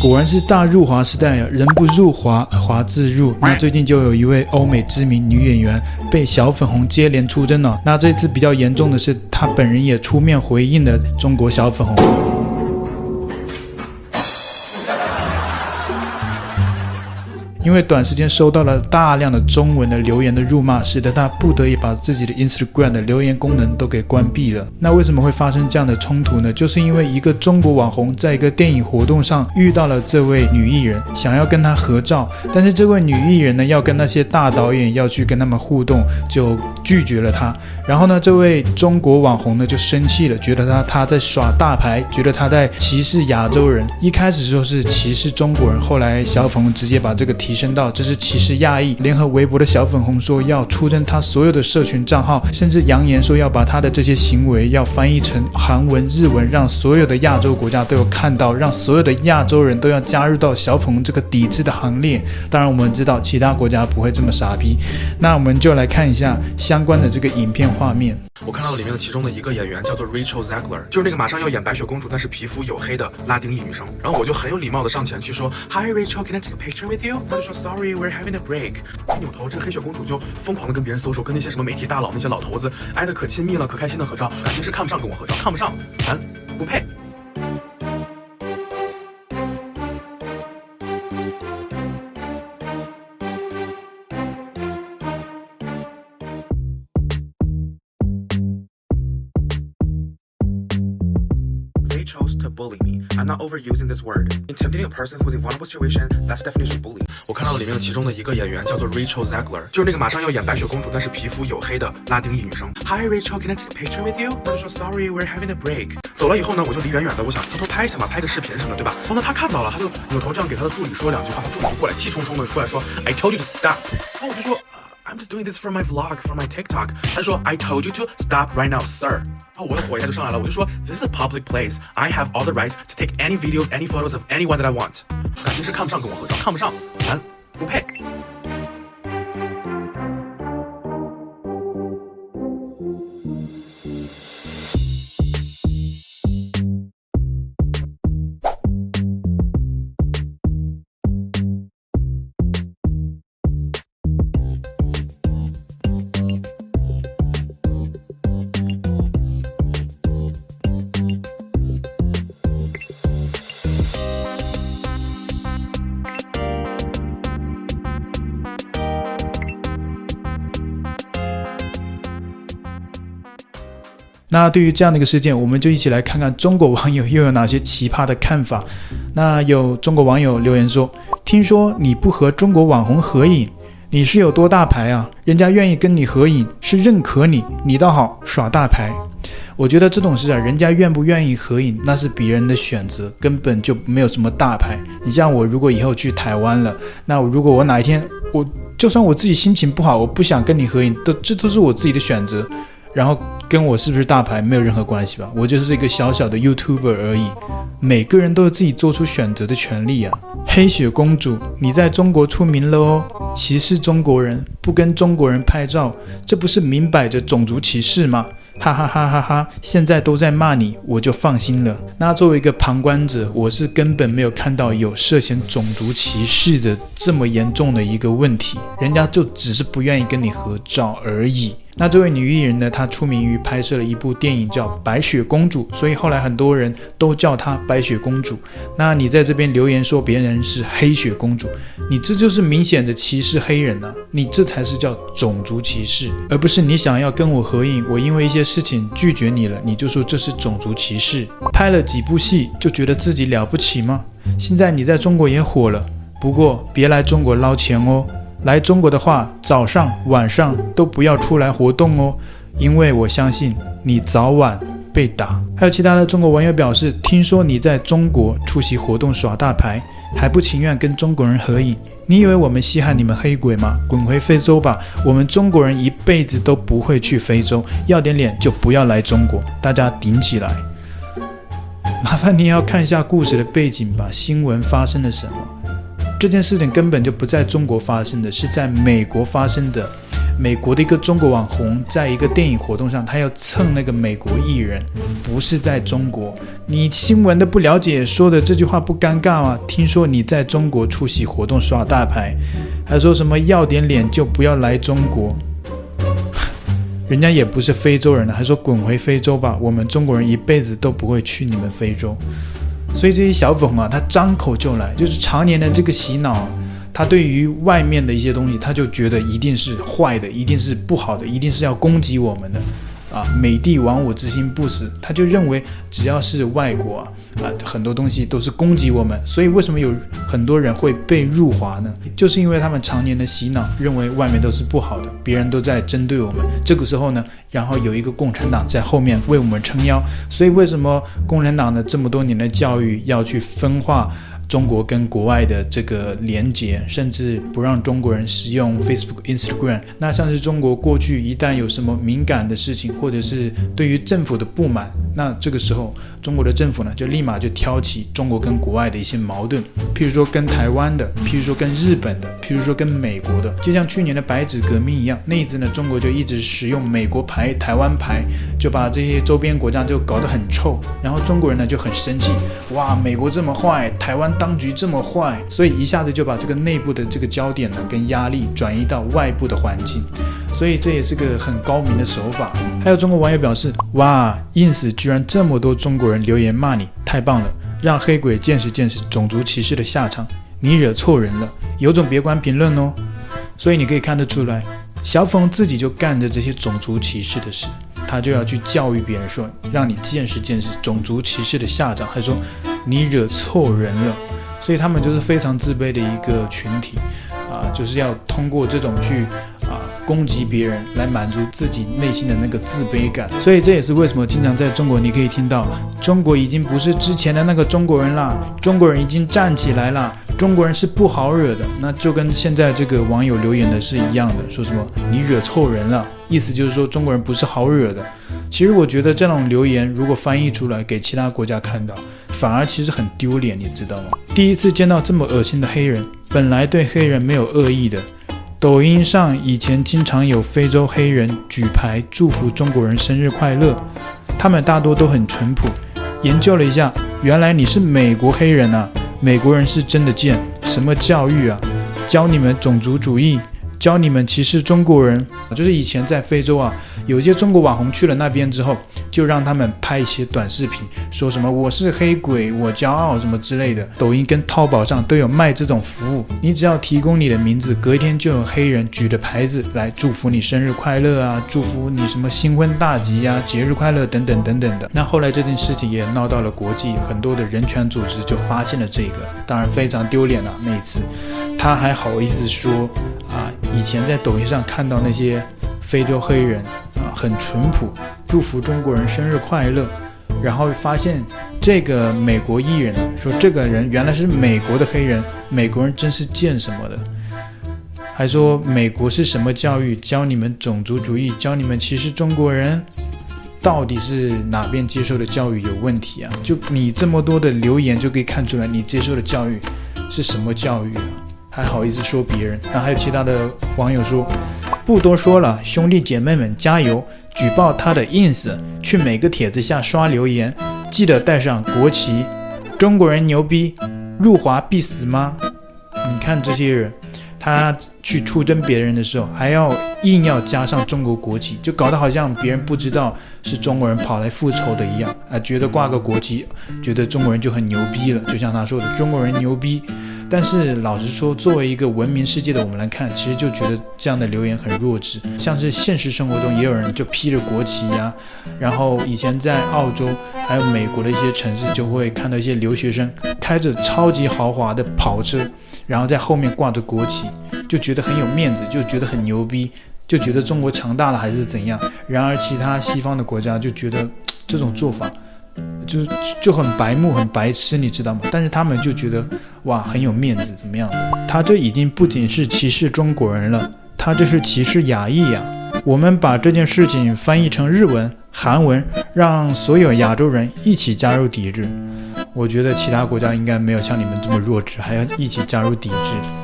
果然是大入华时代啊，人不入华，华自入。那最近就有一位欧美知名女演员被小粉红接连出征了。那这次比较严重的是，她本人也出面回应了中国小粉红。因为短时间收到了大量的中文的留言的辱骂，使得他不得已把自己的 Instagram 的留言功能都给关闭了。那为什么会发生这样的冲突呢？就是因为一个中国网红在一个电影活动上遇到了这位女艺人，想要跟她合照，但是这位女艺人呢要跟那些大导演要去跟他们互动，就拒绝了她。然后呢，这位中国网红呢就生气了，觉得他他在耍大牌，觉得他在歧视亚洲人。一开始说是歧视中国人，后来小粉直接把这个提。声道这是歧视亚裔，联合微博的小粉红说要出征他所有的社群账号，甚至扬言说要把他的这些行为要翻译成韩文、日文，让所有的亚洲国家都有看到，让所有的亚洲人都要加入到小粉红这个抵制的行列。当然，我们知道其他国家不会这么傻逼，那我们就来看一下相关的这个影片画面。我看到了里面的其中的一个演员叫做 Rachel Zegler，就是那个马上要演白雪公主，但是皮肤黝黑的拉丁裔女生。然后我就很有礼貌的上前去说，Hi Rachel，Can I take a picture with you？她就说 Sorry，we're having a break。一扭头，这个黑雪公主就疯狂的跟别人搜手跟那些什么媒体大佬、那些老头子挨得可亲密了，可开心的合照。感情是看不上跟我合照，看不上，咱不配。Bully me. I'm not overusing this word. Intimidating a person who's in vulnerable situation. That's definition bully. 我看到了里面的其中的一个演员叫做 Rachel Zegler，就是那个马上要演白雪公主，但是皮肤黝黑的拉丁裔女生。Hi Rachel, can I take a picture with you？她就说 Sorry, we're having a break。走了以后呢，我就离远远的，我想偷偷拍一下嘛，拍个视频什么的，对吧？然后呢，他看到了，他就扭头这样给他的助理说两句话，他助理就过来气冲冲的出来说，I told you to stop。然后我就说。I'm just doing this for my vlog, for my TikTok。他说，I told you to stop right now, sir。然后我的火一下就上来了，我就说，This is a public place. I have all the rights to take any videos, any photos of anyone that I want。感情是看不上跟我合照，看不上，咱不配。 那对于这样的一个事件，我们就一起来看看中国网友又有哪些奇葩的看法。那有中国网友留言说：“听说你不和中国网红合影，你是有多大牌啊？人家愿意跟你合影是认可你，你倒好耍大牌。”我觉得这种事啊，人家愿不愿意合影那是别人的选择，根本就没有什么大牌。你像我，如果以后去台湾了，那如果我哪一天我就算我自己心情不好，我不想跟你合影，都这都是我自己的选择。然后跟我是不是大牌没有任何关系吧？我就是一个小小的 YouTuber 而已。每个人都有自己做出选择的权利啊！黑雪公主，你在中国出名了哦，歧视中国人，不跟中国人拍照，这不是明摆着种族歧视吗？哈哈哈哈哈！现在都在骂你，我就放心了。那作为一个旁观者，我是根本没有看到有涉嫌种族歧视的这么严重的一个问题，人家就只是不愿意跟你合照而已。那这位女艺人呢？她出名于拍摄了一部电影叫《白雪公主》，所以后来很多人都叫她白雪公主。那你在这边留言说别人是黑雪公主，你这就是明显的歧视黑人啊！你这才是叫种族歧视，而不是你想要跟我合影，我因为一些事情拒绝你了，你就说这是种族歧视。拍了几部戏就觉得自己了不起吗？现在你在中国也火了，不过别来中国捞钱哦。来中国的话，早上晚上都不要出来活动哦，因为我相信你早晚被打。还有其他的中国网友表示，听说你在中国出席活动耍大牌，还不情愿跟中国人合影，你以为我们稀罕你们黑鬼吗？滚回非洲吧！我们中国人一辈子都不会去非洲，要点脸就不要来中国，大家顶起来！麻烦你也要看一下故事的背景吧，新闻发生了什么？这件事情根本就不在中国发生的，是在美国发生的。美国的一个中国网红在一个电影活动上，他要蹭那个美国艺人，不是在中国。你新闻都不了解，说的这句话不尴尬吗？听说你在中国出席活动耍大牌，还说什么要点脸就不要来中国。人家也不是非洲人了，还说滚回非洲吧，我们中国人一辈子都不会去你们非洲。所以这些小粉啊，他张口就来，就是常年的这个洗脑。他对于外面的一些东西，他就觉得一定是坏的，一定是不好的，一定是要攻击我们的。啊，美帝亡我之心不死，他就认为只要是外国啊，很多东西都是攻击我们。所以为什么有很多人会被入华呢？就是因为他们常年的洗脑，认为外面都是不好的，别人都在针对我们。这个时候呢，然后有一个共产党在后面为我们撑腰。所以为什么共产党的这么多年的教育要去分化？中国跟国外的这个连接，甚至不让中国人使用 Facebook、Instagram。那像是中国过去一旦有什么敏感的事情，或者是对于政府的不满，那这个时候中国的政府呢，就立马就挑起中国跟国外的一些矛盾。譬如说跟台湾的，譬如说跟日本的，譬如说跟美国的，就像去年的白纸革命一样，那一次呢，中国就一直使用美国牌、台湾牌，就把这些周边国家就搞得很臭。然后中国人呢就很生气，哇，美国这么坏，台湾。当局这么坏，所以一下子就把这个内部的这个焦点呢，跟压力转移到外部的环境，所以这也是个很高明的手法。还有中国网友表示：哇，ins 居然这么多中国人留言骂你，太棒了，让黑鬼见识见识种族歧视的下场。你惹错人了，有种别关评论哦。所以你可以看得出来，小粉自己就干着这些种族歧视的事。他就要去教育别人说，让你见识见识种族歧视的下场，还说你惹错人了，所以他们就是非常自卑的一个群体。啊，就是要通过这种去啊攻击别人来满足自己内心的那个自卑感，所以这也是为什么经常在中国你可以听到中国已经不是之前的那个中国人啦，中国人已经站起来了，中国人是不好惹的，那就跟现在这个网友留言的是一样的，说什么你惹错人了，意思就是说中国人不是好惹的。其实我觉得这种留言如果翻译出来给其他国家看到，反而其实很丢脸，你知道吗？第一次见到这么恶心的黑人，本来对黑人没有恶意的。抖音上以前经常有非洲黑人举牌祝福中国人生日快乐，他们大多都很淳朴。研究了一下，原来你是美国黑人啊！美国人是真的贱，什么教育啊？教你们种族主义。教你们歧视中国人，就是以前在非洲啊，有一些中国网红去了那边之后，就让他们拍一些短视频，说什么我是黑鬼，我骄傲什么之类的。抖音跟淘宝上都有卖这种服务，你只要提供你的名字，隔天就有黑人举着牌子来祝福你生日快乐啊，祝福你什么新婚大吉呀、节日快乐等等等等的。那后来这件事情也闹到了国际，很多的人权组织就发现了这个，当然非常丢脸了。那一次他还好意思说啊。以前在抖音上看到那些非洲黑人啊，很淳朴，祝福中国人生日快乐，然后发现这个美国艺人说这个人原来是美国的黑人，美国人真是贱什么的，还说美国是什么教育，教你们种族主义，教你们歧视中国人，到底是哪边接受的教育有问题啊？就你这么多的留言就可以看出来，你接受的教育是什么教育啊？还好意思说别人，然后还有其他的网友说，不多说了，兄弟姐妹们加油！举报他的 ins，去每个帖子下刷留言，记得带上国旗。中国人牛逼，入华必死吗？你看这些人，他去出征别人的时候，还要硬要加上中国国旗，就搞得好像别人不知道是中国人跑来复仇的一样啊，觉得挂个国旗，觉得中国人就很牛逼了。就像他说的，中国人牛逼。但是老实说，作为一个文明世界的我们来看，其实就觉得这样的留言很弱智。像是现实生活中也有人就披着国旗呀，然后以前在澳洲还有美国的一些城市，就会看到一些留学生开着超级豪华的跑车，然后在后面挂着国旗，就觉得很有面子，就觉得很牛逼，就觉得中国强大了还是怎样。然而其他西方的国家就觉得这种做法。就就很白目，很白痴，你知道吗？但是他们就觉得哇，很有面子，怎么样的？他这已经不仅是歧视中国人了，他这是歧视亚裔呀！我们把这件事情翻译成日文、韩文，让所有亚洲人一起加入抵制。我觉得其他国家应该没有像你们这么弱智，还要一起加入抵制。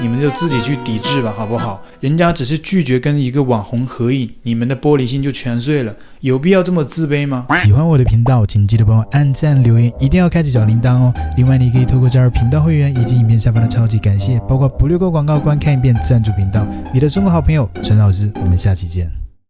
你们就自己去抵制吧，好不好？人家只是拒绝跟一个网红合影，你们的玻璃心就全碎了，有必要这么自卑吗？喜欢我的频道，请记得帮我按赞、留言，一定要开启小铃铛哦。另外，你可以透过加入频道会员以及影片下方的超级感谢，包括不略过广告、观看一遍赞助频道。你的中国好朋友陈老师，我们下期见。